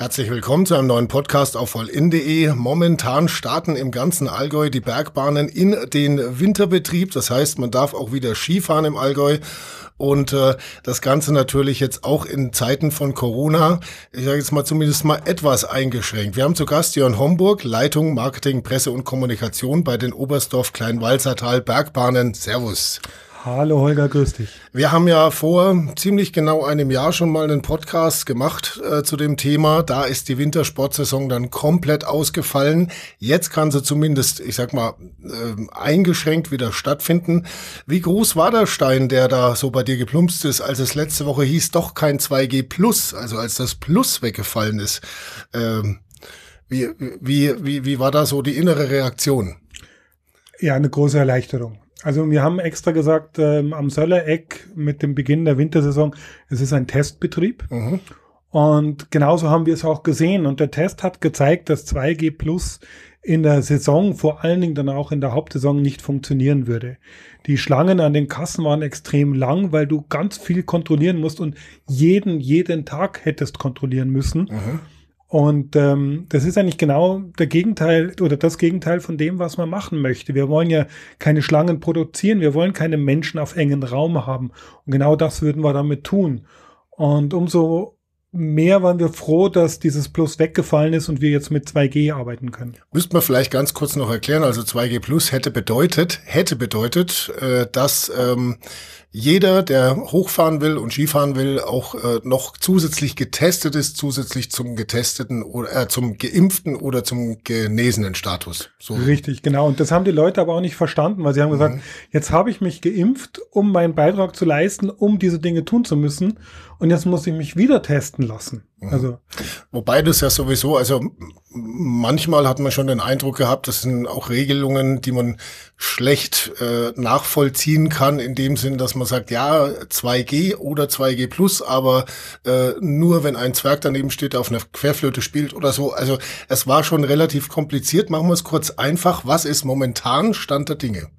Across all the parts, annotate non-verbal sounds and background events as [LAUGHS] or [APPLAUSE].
Herzlich willkommen zu einem neuen Podcast auf vollin.de. Momentan starten im ganzen Allgäu die Bergbahnen in den Winterbetrieb. Das heißt, man darf auch wieder Skifahren im Allgäu. Und äh, das Ganze natürlich jetzt auch in Zeiten von Corona, ich sage jetzt mal zumindest mal etwas eingeschränkt. Wir haben zu Gast Jörn Homburg, Leitung Marketing, Presse und Kommunikation bei den Oberstdorf Kleinwalzertal Bergbahnen. Servus. Hallo Holger, grüß dich. Wir haben ja vor ziemlich genau einem Jahr schon mal einen Podcast gemacht äh, zu dem Thema. Da ist die Wintersportsaison dann komplett ausgefallen. Jetzt kann sie zumindest, ich sag mal, äh, eingeschränkt wieder stattfinden. Wie groß war der Stein, der da so bei dir geplumpst ist, als es letzte Woche hieß, doch kein 2G Plus, also als das Plus weggefallen ist? Ähm, wie, wie, wie, wie war da so die innere Reaktion? Ja, eine große Erleichterung. Also wir haben extra gesagt, ähm, am Söllereck mit dem Beginn der Wintersaison, es ist ein Testbetrieb. Mhm. Und genauso haben wir es auch gesehen. Und der Test hat gezeigt, dass 2G Plus in der Saison, vor allen Dingen dann auch in der Hauptsaison, nicht funktionieren würde. Die Schlangen an den Kassen waren extrem lang, weil du ganz viel kontrollieren musst und jeden, jeden Tag hättest kontrollieren müssen. Mhm. Und ähm, das ist eigentlich genau der Gegenteil oder das Gegenteil von dem, was man machen möchte. Wir wollen ja keine Schlangen produzieren, wir wollen keine Menschen auf engen Raum haben. Und genau das würden wir damit tun. Und umso mehr waren wir froh, dass dieses Plus weggefallen ist und wir jetzt mit 2G arbeiten können. Müsste man vielleicht ganz kurz noch erklären. Also 2G Plus hätte bedeutet, hätte bedeutet, äh, dass ähm, jeder, der hochfahren will und Skifahren will, auch äh, noch zusätzlich getestet ist, zusätzlich zum getesteten oder äh, zum geimpften oder zum genesenen Status. So. Richtig, genau. Und das haben die Leute aber auch nicht verstanden, weil sie haben gesagt, mhm. jetzt habe ich mich geimpft, um meinen Beitrag zu leisten, um diese Dinge tun zu müssen. Und jetzt muss ich mich wieder testen lassen. Mhm. Also. Wobei das ja sowieso, also manchmal hat man schon den Eindruck gehabt, das sind auch Regelungen, die man schlecht äh, nachvollziehen kann, in dem Sinn, dass man sagt, ja, 2G oder 2G plus, aber äh, nur wenn ein Zwerg daneben steht, der auf einer Querflöte spielt oder so. Also es war schon relativ kompliziert. Machen wir es kurz einfach. Was ist momentan Stand der Dinge?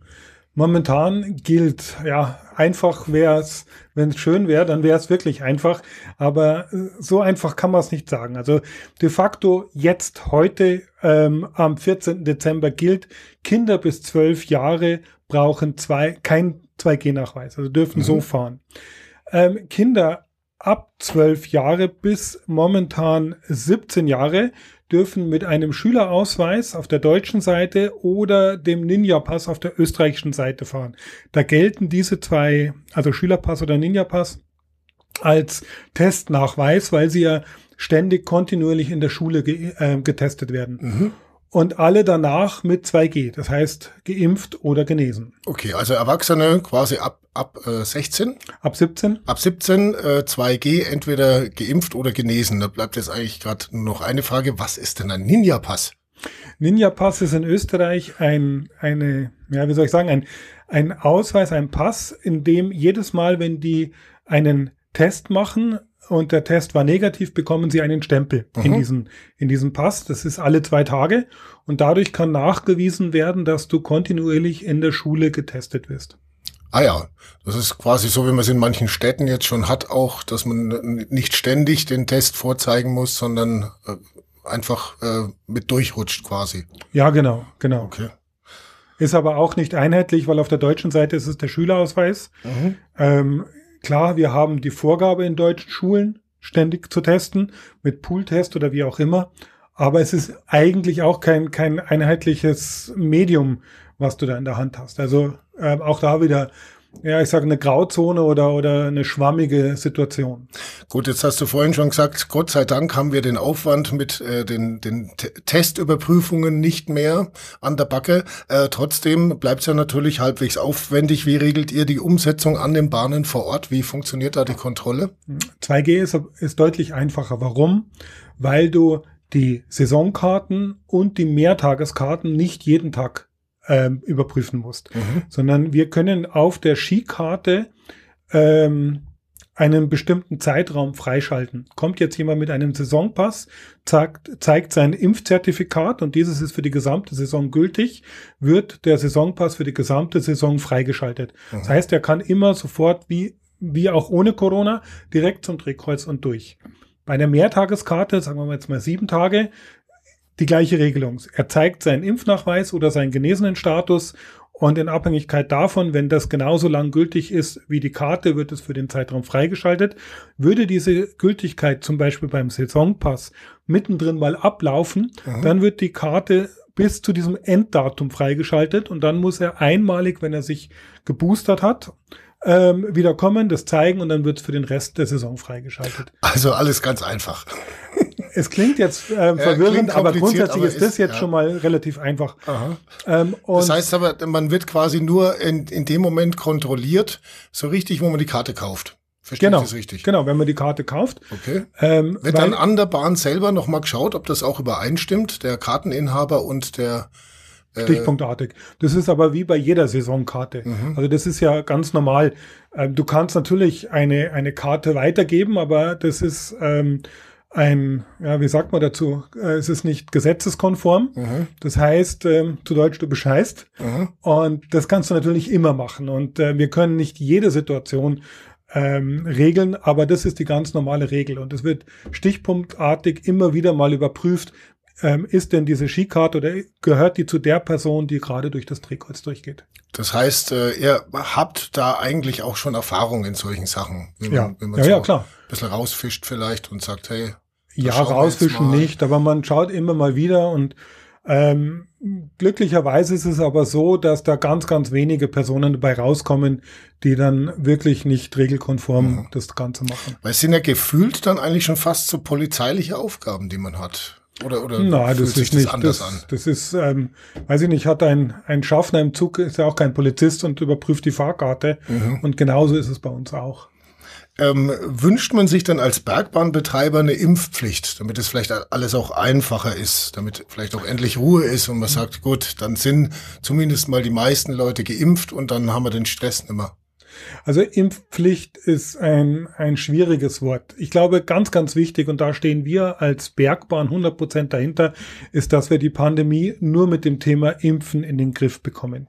Momentan gilt, ja, einfach wäre es, wenn es schön wäre, dann wäre es wirklich einfach. Aber äh, so einfach kann man es nicht sagen. Also de facto jetzt heute ähm, am 14. Dezember gilt, Kinder bis zwölf Jahre brauchen zwei, kein 2G-Nachweis, also dürfen mhm. so fahren. Ähm, Kinder ab zwölf Jahre bis momentan 17 Jahre dürfen mit einem Schülerausweis auf der deutschen Seite oder dem Ninja-Pass auf der österreichischen Seite fahren. Da gelten diese zwei, also Schülerpass oder Ninja-Pass, als Testnachweis, weil sie ja ständig kontinuierlich in der Schule ge äh, getestet werden. Mhm und alle danach mit 2G, das heißt geimpft oder genesen. Okay, also Erwachsene quasi ab ab äh, 16? Ab 17? Ab 17 äh, 2G, entweder geimpft oder genesen. Da bleibt jetzt eigentlich gerade nur noch eine Frage, was ist denn ein Ninja-Pass? Ninja-Pass ist in Österreich ein, eine, ja, wie soll ich sagen, ein, ein Ausweis, ein Pass, in dem jedes Mal, wenn die einen Test machen, und der Test war negativ, bekommen Sie einen Stempel mhm. in, diesen, in diesem Pass. Das ist alle zwei Tage. Und dadurch kann nachgewiesen werden, dass du kontinuierlich in der Schule getestet wirst. Ah ja, das ist quasi so, wie man es in manchen Städten jetzt schon hat, auch, dass man nicht ständig den Test vorzeigen muss, sondern äh, einfach äh, mit durchrutscht quasi. Ja, genau, genau. Okay. Ist aber auch nicht einheitlich, weil auf der deutschen Seite ist es der Schülerausweis. Mhm. Ähm, Klar, wir haben die Vorgabe in deutschen Schulen, ständig zu testen, mit Pooltest oder wie auch immer. Aber es ist eigentlich auch kein, kein einheitliches Medium, was du da in der Hand hast. Also äh, auch da wieder ja, ich sage eine Grauzone oder, oder eine schwammige Situation. Gut, jetzt hast du vorhin schon gesagt, Gott sei Dank haben wir den Aufwand mit äh, den, den Testüberprüfungen nicht mehr an der Backe. Äh, trotzdem bleibt es ja natürlich halbwegs aufwendig. Wie regelt ihr die Umsetzung an den Bahnen vor Ort? Wie funktioniert da die Kontrolle? 2G ist, ist deutlich einfacher. Warum? Weil du die Saisonkarten und die Mehrtageskarten nicht jeden Tag ähm, überprüfen musst, mhm. sondern wir können auf der Skikarte ähm, einen bestimmten Zeitraum freischalten. Kommt jetzt jemand mit einem Saisonpass, zeigt, zeigt sein Impfzertifikat und dieses ist für die gesamte Saison gültig, wird der Saisonpass für die gesamte Saison freigeschaltet. Mhm. Das heißt, er kann immer sofort, wie, wie auch ohne Corona, direkt zum Drehkreuz und durch. Bei einer Mehrtageskarte, sagen wir mal jetzt mal sieben Tage, die gleiche Regelung. Er zeigt seinen Impfnachweis oder seinen genesenen Status und in Abhängigkeit davon, wenn das genauso lang gültig ist wie die Karte, wird es für den Zeitraum freigeschaltet. Würde diese Gültigkeit zum Beispiel beim Saisonpass mittendrin mal ablaufen, Aha. dann wird die Karte bis zu diesem Enddatum freigeschaltet und dann muss er einmalig, wenn er sich geboostert hat, ähm, wieder kommen, das zeigen und dann wird es für den Rest der Saison freigeschaltet. Also alles ganz einfach. Es klingt jetzt äh, verwirrend, ja, aber grundsätzlich aber ist das jetzt ja. schon mal relativ einfach. Ähm, das heißt aber, man wird quasi nur in, in dem Moment kontrolliert, so richtig, wo man die Karte kauft. Verstehe genau, ich das richtig? Genau, wenn man die Karte kauft. Okay. Ähm, wird dann an der Bahn selber nochmal geschaut, ob das auch übereinstimmt, der Karteninhaber und der äh, Stichpunktartig. Das ist aber wie bei jeder Saisonkarte. Mhm. Also das ist ja ganz normal. Ähm, du kannst natürlich eine, eine Karte weitergeben, aber das ist ähm, ein, ja, wie sagt man dazu? Äh, es ist nicht gesetzeskonform. Mhm. Das heißt, ähm, zu Deutsch, du bescheißt. Mhm. Und das kannst du natürlich immer machen. Und äh, wir können nicht jede Situation ähm, regeln, aber das ist die ganz normale Regel. Und es wird stichpunktartig immer wieder mal überprüft, ähm, ist denn diese Skikarte oder gehört die zu der Person, die gerade durch das Drehkreuz durchgeht? Das heißt, äh, ihr habt da eigentlich auch schon Erfahrung in solchen Sachen. Wenn ja, man, wenn man ja, so ja, klar. Ein bisschen rausfischt vielleicht und sagt, hey. Ja, rausfischen nicht, aber man schaut immer mal wieder und ähm, glücklicherweise ist es aber so, dass da ganz, ganz wenige Personen dabei rauskommen, die dann wirklich nicht regelkonform mhm. das Ganze machen. Weil es sind ja gefühlt dann eigentlich schon fast so polizeiliche Aufgaben, die man hat. Oder, oder Nein, das ist nicht anders das, an? Das ist, ähm, weiß ich nicht, hat ein, ein Schaffner im Zug, ist ja auch kein Polizist und überprüft die Fahrkarte. Mhm. Und genauso ist es bei uns auch. Ähm, wünscht man sich dann als Bergbahnbetreiber eine Impfpflicht, damit es vielleicht alles auch einfacher ist, damit vielleicht auch endlich Ruhe ist und man sagt, gut, dann sind zumindest mal die meisten Leute geimpft und dann haben wir den Stress nicht. Also Impfpflicht ist ein, ein schwieriges Wort. Ich glaube, ganz, ganz wichtig, und da stehen wir als Bergbahn 100 Prozent dahinter, ist, dass wir die Pandemie nur mit dem Thema Impfen in den Griff bekommen.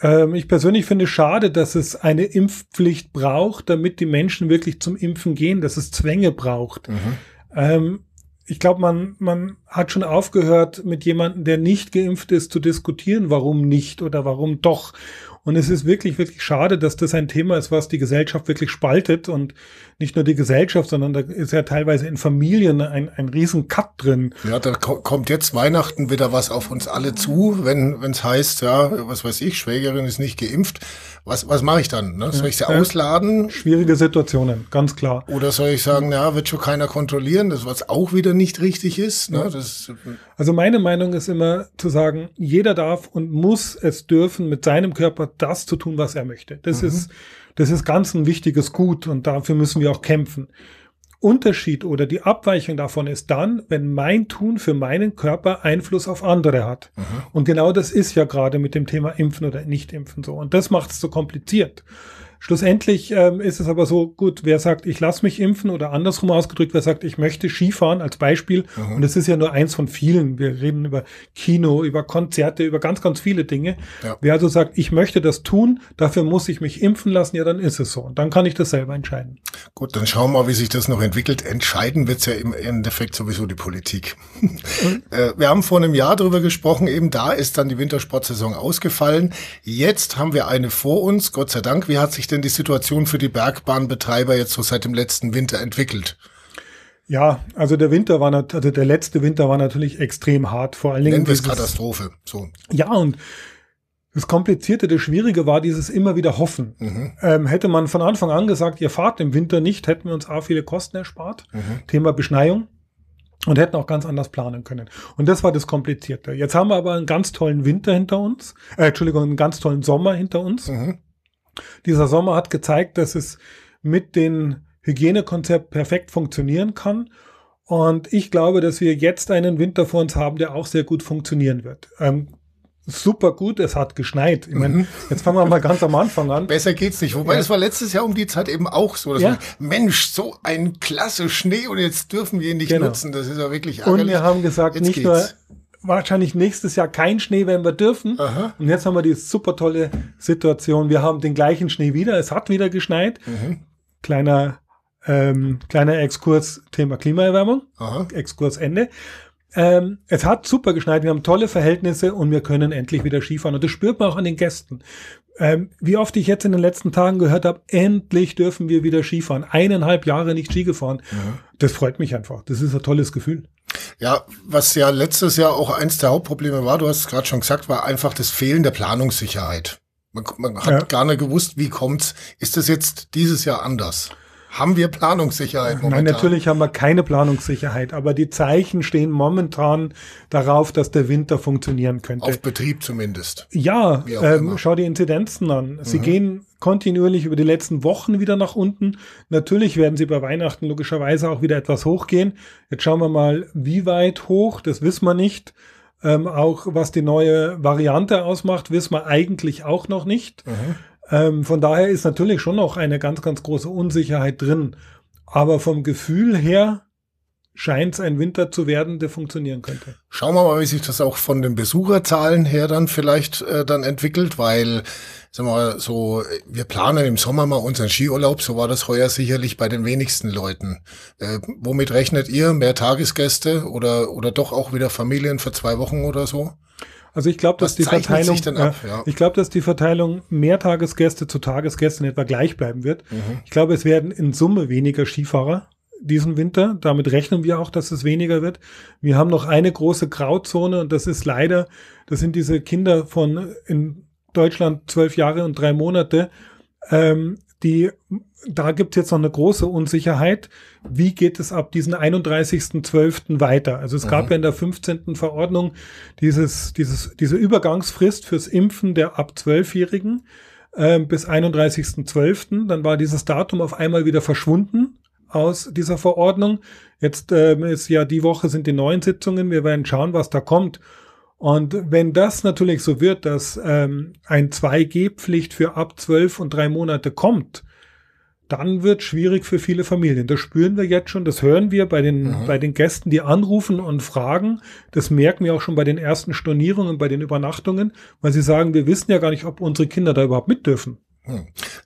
Ähm, ich persönlich finde schade, dass es eine Impfpflicht braucht, damit die Menschen wirklich zum Impfen gehen, dass es Zwänge braucht. Mhm. Ähm, ich glaube, man, man hat schon aufgehört, mit jemandem, der nicht geimpft ist, zu diskutieren, warum nicht oder warum doch. Und es ist wirklich, wirklich schade, dass das ein Thema ist, was die Gesellschaft wirklich spaltet und nicht nur die Gesellschaft, sondern da ist ja teilweise in Familien ein, ein riesen Cut drin. Ja, da kommt jetzt Weihnachten wieder was auf uns alle zu, wenn es heißt, ja, was weiß ich, Schwägerin ist nicht geimpft. Was, was mache ich dann? Ne? Soll ich sie ja, ausladen? Schwierige Situationen, ganz klar. Oder soll ich sagen, ja, wird schon keiner kontrollieren, das was auch wieder nicht richtig ist. Ne? Das, also meine Meinung ist immer zu sagen, jeder darf und muss es dürfen, mit seinem Körper das zu tun, was er möchte. Das mhm. ist, das ist ganz ein wichtiges Gut und dafür müssen wir auch kämpfen. Unterschied oder die Abweichung davon ist dann, wenn mein Tun für meinen Körper Einfluss auf andere hat. Mhm. Und genau das ist ja gerade mit dem Thema Impfen oder Nicht-Impfen so. Und das macht es so kompliziert. Schlussendlich ähm, ist es aber so, gut, wer sagt, ich lasse mich impfen oder andersrum ausgedrückt, wer sagt, ich möchte Skifahren als Beispiel. Mhm. Und das ist ja nur eins von vielen. Wir reden über Kino, über Konzerte, über ganz, ganz viele Dinge. Ja. Wer also sagt, ich möchte das tun, dafür muss ich mich impfen lassen, ja, dann ist es so. Und dann kann ich das selber entscheiden. Gut, dann schauen wir mal, wie sich das noch entwickelt. Entscheiden wird's ja im Endeffekt sowieso die Politik. Mhm. [LAUGHS] Äh, wir haben vor einem Jahr darüber gesprochen, eben da ist dann die Wintersportsaison ausgefallen. Jetzt haben wir eine vor uns, Gott sei Dank. Wie hat sich denn die Situation für die Bergbahnbetreiber jetzt so seit dem letzten Winter entwickelt? Ja, also der Winter war, also der letzte Winter war natürlich extrem hart, vor allen Dingen. Nennen wir Katastrophe, so. Ja, und das Komplizierte, das Schwierige war dieses immer wieder Hoffen. Mhm. Ähm, hätte man von Anfang an gesagt, ihr fahrt im Winter nicht, hätten wir uns auch viele Kosten erspart. Mhm. Thema Beschneiung. Und hätten auch ganz anders planen können. Und das war das Komplizierte. Jetzt haben wir aber einen ganz tollen Winter hinter uns, äh, Entschuldigung, einen ganz tollen Sommer hinter uns. Mhm. Dieser Sommer hat gezeigt, dass es mit dem Hygienekonzept perfekt funktionieren kann. Und ich glaube, dass wir jetzt einen Winter vor uns haben, der auch sehr gut funktionieren wird. Ähm, super gut, es hat geschneit. Ich meine, mhm. jetzt fangen wir mal ganz am Anfang an. Besser geht's nicht. Wobei, ja. das war letztes Jahr um die Zeit eben auch so. Ja. man, Mensch, so ein klasse Schnee und jetzt dürfen wir ihn nicht genau. nutzen. Das ist ja wirklich ärgerlich. Und wir haben gesagt, jetzt nicht geht's. nur wahrscheinlich nächstes Jahr kein Schnee, wenn wir dürfen. Aha. Und jetzt haben wir die super tolle Situation. Wir haben den gleichen Schnee wieder. Es hat wieder geschneit. Mhm. Kleiner Ähm, kleiner Exkurs, Thema Klimaerwärmung. Aha. Exkurs Ende. Ähm, es hat super geschneit, wir haben tolle Verhältnisse und wir können endlich wieder Skifahren. Und das spürt man auch an den Gästen. Ähm, wie oft ich jetzt in den letzten Tagen gehört habe, endlich dürfen wir wieder Skifahren. Eineinhalb Jahre nicht Ski gefahren. Das freut mich einfach. Das ist ein tolles Gefühl. Ja, was ja letztes Jahr auch eins der Hauptprobleme war, du hast es gerade schon gesagt, war einfach das Fehlen der Planungssicherheit. Man, man hat Ja. gar nicht gewusst, wie kommt's. Ist das jetzt dieses Jahr anders? Haben wir Planungssicherheit Nein, momentan? natürlich haben wir keine Planungssicherheit, aber die Zeichen stehen momentan darauf, dass der Winter funktionieren könnte. Auf Betrieb zumindest. Ja, ähm, schau die Inzidenzen an. Mhm. Sie gehen kontinuierlich über die letzten Wochen wieder nach unten. Natürlich werden sie bei Weihnachten logischerweise auch wieder etwas hochgehen. Jetzt schauen wir mal, wie weit hoch, das wissen wir nicht. Ähm, auch was die neue Variante ausmacht, wissen wir eigentlich auch noch nicht. Mhm. Ähm, von daher ist natürlich schon noch eine ganz, ganz große Unsicherheit drin. Aber vom Gefühl her scheint es ein Winter zu werden, der funktionieren könnte. Schauen wir mal, wie sich das auch von den Besucherzahlen her dann vielleicht äh, dann entwickelt, weil, sagen wir mal, so, wir planen im Sommer mal unseren Skiurlaub, so war das heuer sicherlich bei den wenigsten Leuten. Äh, womit rechnet ihr? Mehr Tagesgäste oder, oder doch auch wieder Familien für zwei Wochen oder so? Also ich glaube, dass die Verteilung, ab? Ja. ich glaube, dass die Verteilung Mehrtagesgäste zu Tagesgästen etwa gleich bleiben wird. Ich glaube, es werden in Summe weniger Skifahrer diesen Winter. Damit rechnen wir auch, dass es weniger wird. Wir haben noch eine große Grauzone und das ist leider, das sind diese Kinder von in Deutschland zwölf Jahre und drei Monate, ähm, die da gibt es jetzt noch eine große Unsicherheit. Wie geht es ab diesen 31.12. weiter? Also es gab Mhm. ja in der 15. Verordnung dieses, dieses, diese Übergangsfrist fürs Impfen der ab 12-Jährigen ähm, bis 31.12. Dann war dieses Datum auf einmal wieder verschwunden aus dieser Verordnung. Jetzt ähm, ist ja die Woche sind die neuen Sitzungen. Wir werden schauen, was da kommt. Und wenn das natürlich so wird, dass ähm, ein 2G-Pflicht für ab 12 und drei Monate kommt, dann wird schwierig für viele Familien. Das spüren wir jetzt schon, das hören wir bei den, Mhm. bei den Gästen, die anrufen und fragen. Das merken wir auch schon bei den ersten Stornierungen, bei den Übernachtungen, weil sie sagen, wir wissen ja gar nicht, ob unsere Kinder da überhaupt mit dürfen.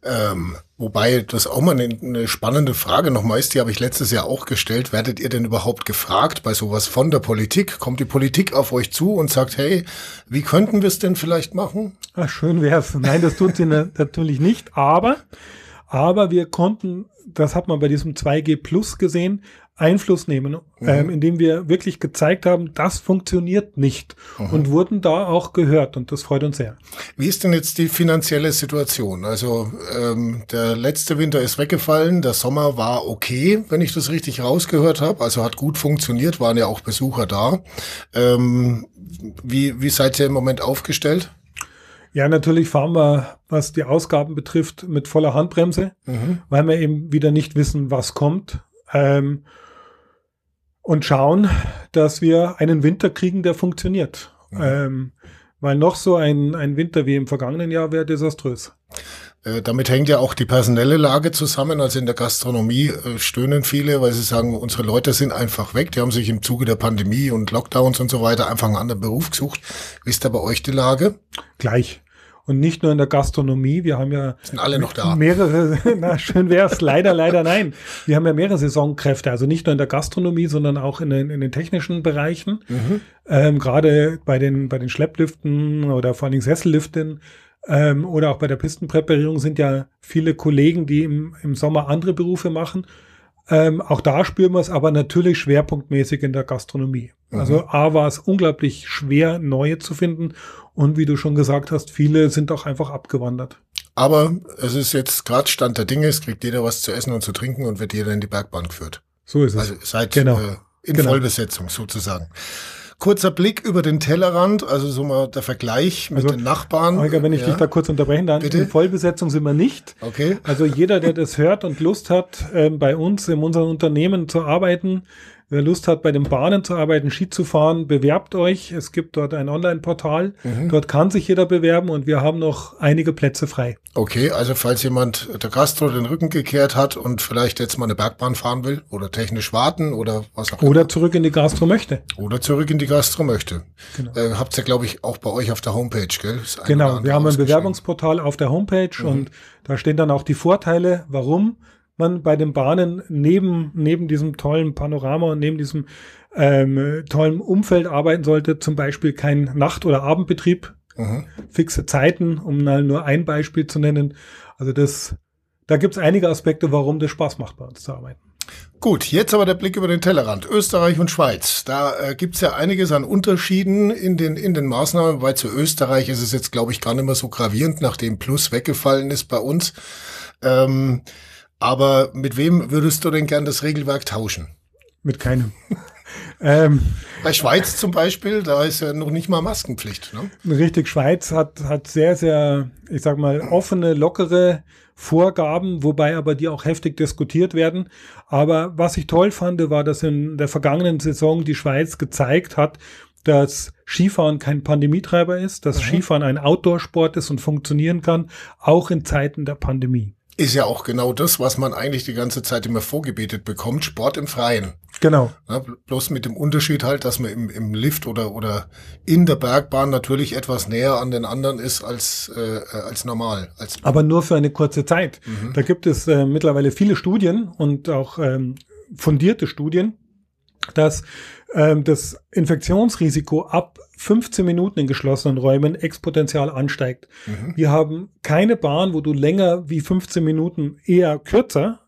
Ähm, wobei das auch mal eine, eine spannende Frage nochmal ist, die habe ich letztes Jahr auch gestellt. Werdet ihr denn überhaupt gefragt bei sowas von der Politik? Kommt die Politik auf euch zu und sagt, hey, wie könnten wir es denn vielleicht machen? Ach, schön wär's. Nein, das tut sie na- [LAUGHS] natürlich nicht, aber, aber wir konnten, das hat man bei diesem 2G Plus gesehen, Einfluss nehmen, ähm, indem wir wirklich gezeigt haben, das funktioniert nicht und wurden da auch gehört und das freut uns sehr. Wie ist denn jetzt die finanzielle Situation? Also ähm, der letzte Winter ist weggefallen, der Sommer war okay, wenn ich das richtig rausgehört habe. Also hat gut funktioniert, waren ja auch Besucher da. Ähm, wie, wie seid ihr im Moment aufgestellt? Ja, natürlich fahren wir, was die Ausgaben betrifft, mit voller Handbremse, weil wir eben wieder nicht wissen, was kommt. Ähm, und schauen, dass wir einen Winter kriegen, der funktioniert. Ähm, weil noch so ein, ein Winter wie im vergangenen Jahr wäre desaströs. Äh, damit hängt ja auch die personelle Lage zusammen. Also in der Gastronomie äh, stöhnen viele, weil sie sagen, unsere Leute sind einfach weg. Die haben sich im Zuge der Pandemie und Lockdowns und so weiter einfach einen anderen Beruf gesucht. Wie ist da bei euch die Lage? Gleich. Und nicht nur in der Gastronomie, wir haben ja Sind alle noch da? mehrere, [LAUGHS] na schön wär's, leider, leider nein. Wir haben ja mehrere Saisonkräfte, also nicht nur in der Gastronomie, sondern auch in den, in den technischen Bereichen. Ähm, Gerade bei den, bei den Schleppliften oder vor allen Dingen Sesselliften ähm, oder auch bei der Pistenpräparierung sind ja viele Kollegen, die im, im Sommer andere Berufe machen. Ähm, auch da spüren wir es aber natürlich schwerpunktmäßig in der Gastronomie. Also A war es unglaublich schwer, neue zu finden. Und wie du schon gesagt hast, viele sind auch einfach abgewandert. Aber es ist jetzt gerade Stand der Dinge, es kriegt jeder was zu essen und zu trinken und wird jeder in die Bergbahn geführt. So ist es. Also seid Genau. äh, in Genau. Vollbesetzung sozusagen. Kurzer Blick über den Tellerrand, also so mal der Vergleich mit Also, den Nachbarn. Holger, wenn ich Ja, dich da kurz unterbrechen darf, in Vollbesetzung sind wir nicht. Okay. Also jeder, der das hört und Lust hat, ähm, bei uns in unserem Unternehmen zu arbeiten, wer Lust hat, bei den Bahnen zu arbeiten, Ski zu fahren, bewerbt euch. Es gibt dort ein Online-Portal. Mhm. Dort kann sich jeder bewerben und wir haben noch einige Plätze frei. Okay, also falls jemand der Gastro den Rücken gekehrt hat und vielleicht jetzt mal eine Bergbahn fahren will oder technisch warten oder was auch Oder zurück in die Gastro möchte. immer. Oder zurück in die Gastro möchte. Genau. Äh, habt ihr, glaube ich, auch bei euch auf der Homepage, gell? Genau, wir haben ein. Bewerbungsportal auf der Homepage und da stehen dann auch die Vorteile, warum man bei den Bahnen neben, neben diesem tollen Panorama und neben diesem ähm, tollen Umfeld arbeiten sollte, zum Beispiel kein Nacht- oder Abendbetrieb, mhm. fixe Zeiten, um mal nur ein Beispiel zu nennen. Also das, da gibt es einige Aspekte, warum das Spaß macht, bei uns zu arbeiten. Gut, jetzt aber der Blick über den Tellerrand. Österreich und Schweiz. Da äh, gibt's ja einiges an Unterschieden in den, in den Maßnahmen, weil zu Österreich ist es jetzt, glaube ich, gar nicht mehr so gravierend, nachdem Plus weggefallen ist bei uns. Ähm, aber mit wem würdest du denn gern das Regelwerk tauschen? Mit keinem. [LAUGHS] ähm, Bei Schweiz zum Beispiel, da ist ja noch nicht mal Maskenpflicht. Ne? Richtig, Schweiz hat, hat sehr, sehr, ich sag mal, offene, lockere Vorgaben, wobei aber die auch heftig diskutiert werden. Aber was ich toll fand, war, dass in der vergangenen Saison die Schweiz gezeigt hat, dass Skifahren kein Pandemietreiber ist, dass mhm. Skifahren ein Outdoor-Sport ist und funktionieren kann, auch in Zeiten der Pandemie ist ja auch genau das, was man eigentlich die ganze Zeit immer vorgebetet bekommt, Sport im Freien. Genau. Ja, bloß mit dem Unterschied halt, dass man im, im Lift oder, oder in der Bergbahn natürlich etwas näher an den anderen ist als, äh, als normal. Als Aber nur für eine kurze Zeit. Mhm. Da gibt es äh, mittlerweile viele Studien und auch ähm, fundierte Studien, dass ähm, das Infektionsrisiko ab 15 Minuten in geschlossenen Räumen exponentiell ansteigt. Mhm. Wir haben keine Bahn, wo du länger wie 15 Minuten eher kürzer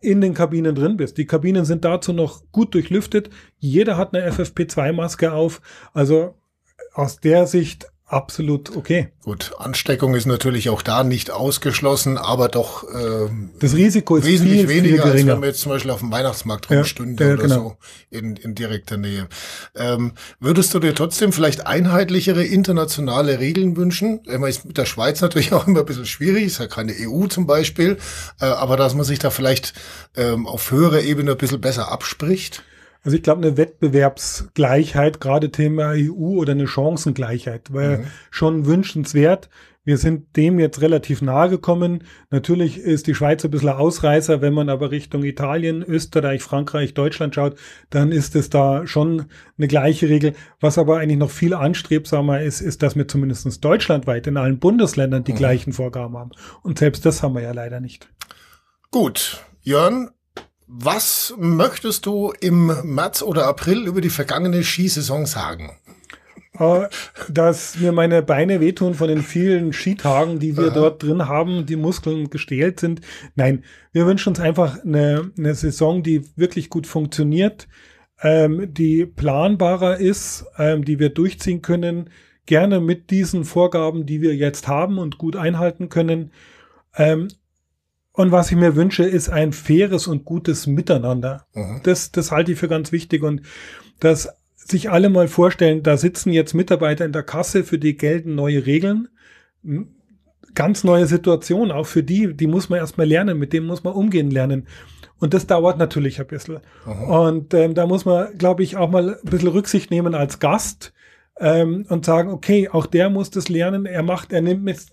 in den Kabinen drin bist. Die Kabinen sind dazu noch gut durchlüftet. Jeder hat eine FFP2-Maske auf. Also aus der Sicht absolut okay. Gut, Ansteckung ist natürlich auch da nicht ausgeschlossen, aber doch ähm, das Risiko ist wesentlich viel, weniger, viel als wenn man jetzt zum Beispiel auf dem Weihnachtsmarkt rumstünde ja, ja, oder genau. so in, in direkter Nähe. Ähm, würdest du dir trotzdem vielleicht einheitlichere internationale Regeln wünschen? Ich meine, ist mit der Schweiz natürlich [LAUGHS] auch immer ein bisschen schwierig, ist ja keine EU zum Beispiel, äh, aber dass man sich da vielleicht ähm, auf höherer Ebene ein bisschen besser abspricht? Also ich glaube, eine Wettbewerbsgleichheit, gerade Thema EU oder eine Chancengleichheit, wäre mhm. schon wünschenswert. Wir sind dem jetzt relativ nahe gekommen. Natürlich ist die Schweiz ein bisschen Ausreißer. Wenn man aber Richtung Italien, Österreich, Frankreich, Deutschland schaut, dann ist es da schon eine gleiche Regel. Was aber eigentlich noch viel anstrebsamer ist, ist, dass wir zumindest deutschlandweit in allen Bundesländern die mhm. gleichen Vorgaben haben. Und selbst das haben wir ja leider nicht. Gut. Jörn, was möchtest du im März oder April über die vergangene Skisaison sagen? Äh, dass mir meine Beine wehtun von den vielen Skitagen, die wir Aha. dort drin haben, die Muskeln gestählt sind. Nein, wir wünschen uns einfach eine, eine Saison, die wirklich gut funktioniert, ähm, die planbarer ist, ähm, die wir durchziehen können, gerne mit diesen Vorgaben, die wir jetzt haben und gut einhalten können. Ähm, und was ich mir wünsche, ist ein faires und gutes Miteinander. Mhm. Das, das halte ich für ganz wichtig. Und dass sich alle mal vorstellen, da sitzen jetzt Mitarbeiter in der Kasse, für die gelten neue Regeln. Ganz neue Situation, auch für die, die muss man erstmal lernen, mit denen muss man umgehen lernen. Und das dauert natürlich ein bisschen. Mhm. Und ähm, da muss man, glaube ich, auch mal ein bisschen Rücksicht nehmen als Gast ähm, und sagen, okay, auch der muss das lernen. Er macht, er nimmt es,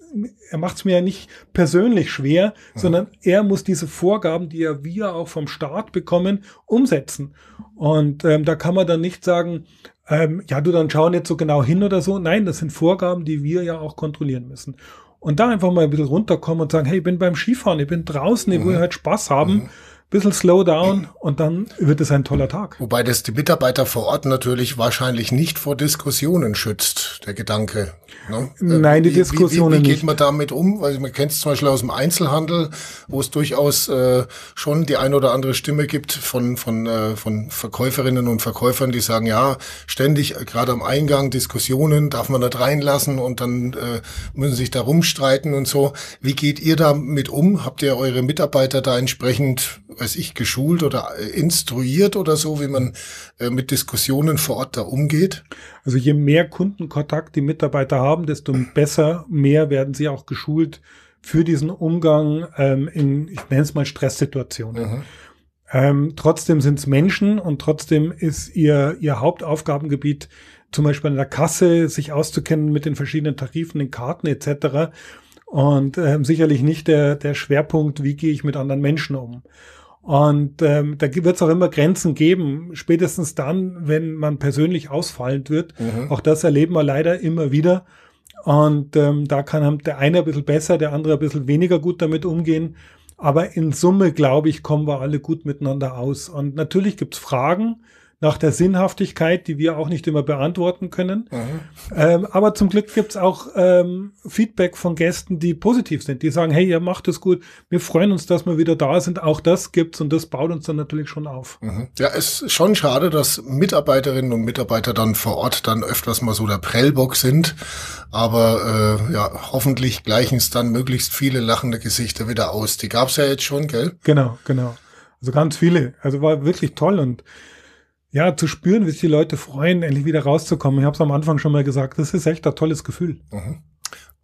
er macht es mir ja nicht persönlich schwer, mhm. sondern er muss diese Vorgaben, die ja wir auch vom Staat bekommen, umsetzen. Und ähm, da kann man dann nicht sagen, ähm, ja, du dann schau nicht so genau hin oder so. Nein, das sind Vorgaben, die wir ja auch kontrollieren müssen. Und da einfach mal ein bisschen runterkommen und sagen, hey, ich bin beim Skifahren, ich bin draußen, ich will mhm. halt Spaß haben. Mhm bisschen slow down und dann wird es ein toller Tag. Wobei das die Mitarbeiter vor Ort natürlich wahrscheinlich nicht vor Diskussionen schützt, der Gedanke. Ne? Nein, die wie, Diskussionen wie, wie, wie geht man damit um? Weil man kennt es zum Beispiel aus dem Einzelhandel, wo es durchaus äh, schon die eine oder andere Stimme gibt von, von, äh, von Verkäuferinnen und Verkäufern, die sagen, ja, ständig äh, gerade am Eingang Diskussionen, darf man nicht reinlassen und dann äh, müssen sich da rumstreiten und so. Wie geht ihr damit um? Habt ihr eure Mitarbeiter da entsprechend weiß ich, geschult oder äh, instruiert oder so, wie man äh, mit Diskussionen vor Ort da umgeht? Also je mehr Kundenkontakt die Mitarbeiter haben, desto besser, mehr werden sie auch geschult für diesen Umgang ähm, in, ich nenne es mal Stresssituationen. Mhm. Ähm, trotzdem sind es Menschen und trotzdem ist ihr, ihr Hauptaufgabengebiet zum Beispiel an der Kasse, sich auszukennen mit den verschiedenen Tarifen, den Karten etc. Und ähm, sicherlich nicht der, der Schwerpunkt, wie gehe ich mit anderen Menschen um. Und ähm, da wird es auch immer Grenzen geben, spätestens dann, wenn man persönlich ausfallend wird. Mhm. Auch das erleben wir leider immer wieder. Und ähm, da kann der eine ein bisschen besser, der andere ein bisschen weniger gut damit umgehen. Aber in Summe, glaube ich, kommen wir alle gut miteinander aus. Und natürlich gibt's Fragen, nach der Sinnhaftigkeit, die wir auch nicht immer beantworten können. Ähm, aber zum Glück gibt's auch ähm, Feedback von Gästen, die positiv sind, die sagen, hey, ihr macht es gut, wir freuen uns, dass wir wieder da sind. Auch das gibt's und das baut uns dann natürlich schon auf. Mhm. Ja, es ist schon schade, dass Mitarbeiterinnen und Mitarbeiter dann vor Ort dann öfters mal so der Prellbock sind. Aber äh, ja, hoffentlich gleichen es dann möglichst viele lachende Gesichter wieder aus. Die gab's ja jetzt schon, gell? Genau, genau. Also ganz viele. Also war wirklich toll und ja, zu spüren, wie sich die Leute freuen, endlich wieder rauszukommen. Ich habe es am Anfang schon mal gesagt, das ist echt ein tolles Gefühl. Mhm.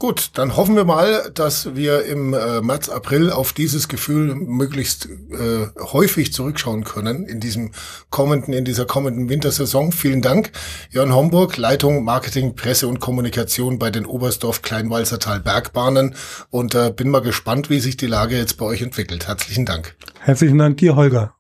Gut, dann hoffen wir mal, dass wir im äh, März, April auf dieses Gefühl möglichst äh, häufig zurückschauen können in diesem kommenden, in dieser kommenden Wintersaison. Vielen Dank, Jörn Homburg, Leitung Marketing, Presse und Kommunikation bei den Oberstdorf Kleinwalsertal Bergbahnen und äh, bin mal gespannt, wie sich die Lage jetzt bei euch entwickelt. Herzlichen Dank. Herzlichen Dank dir, Holger.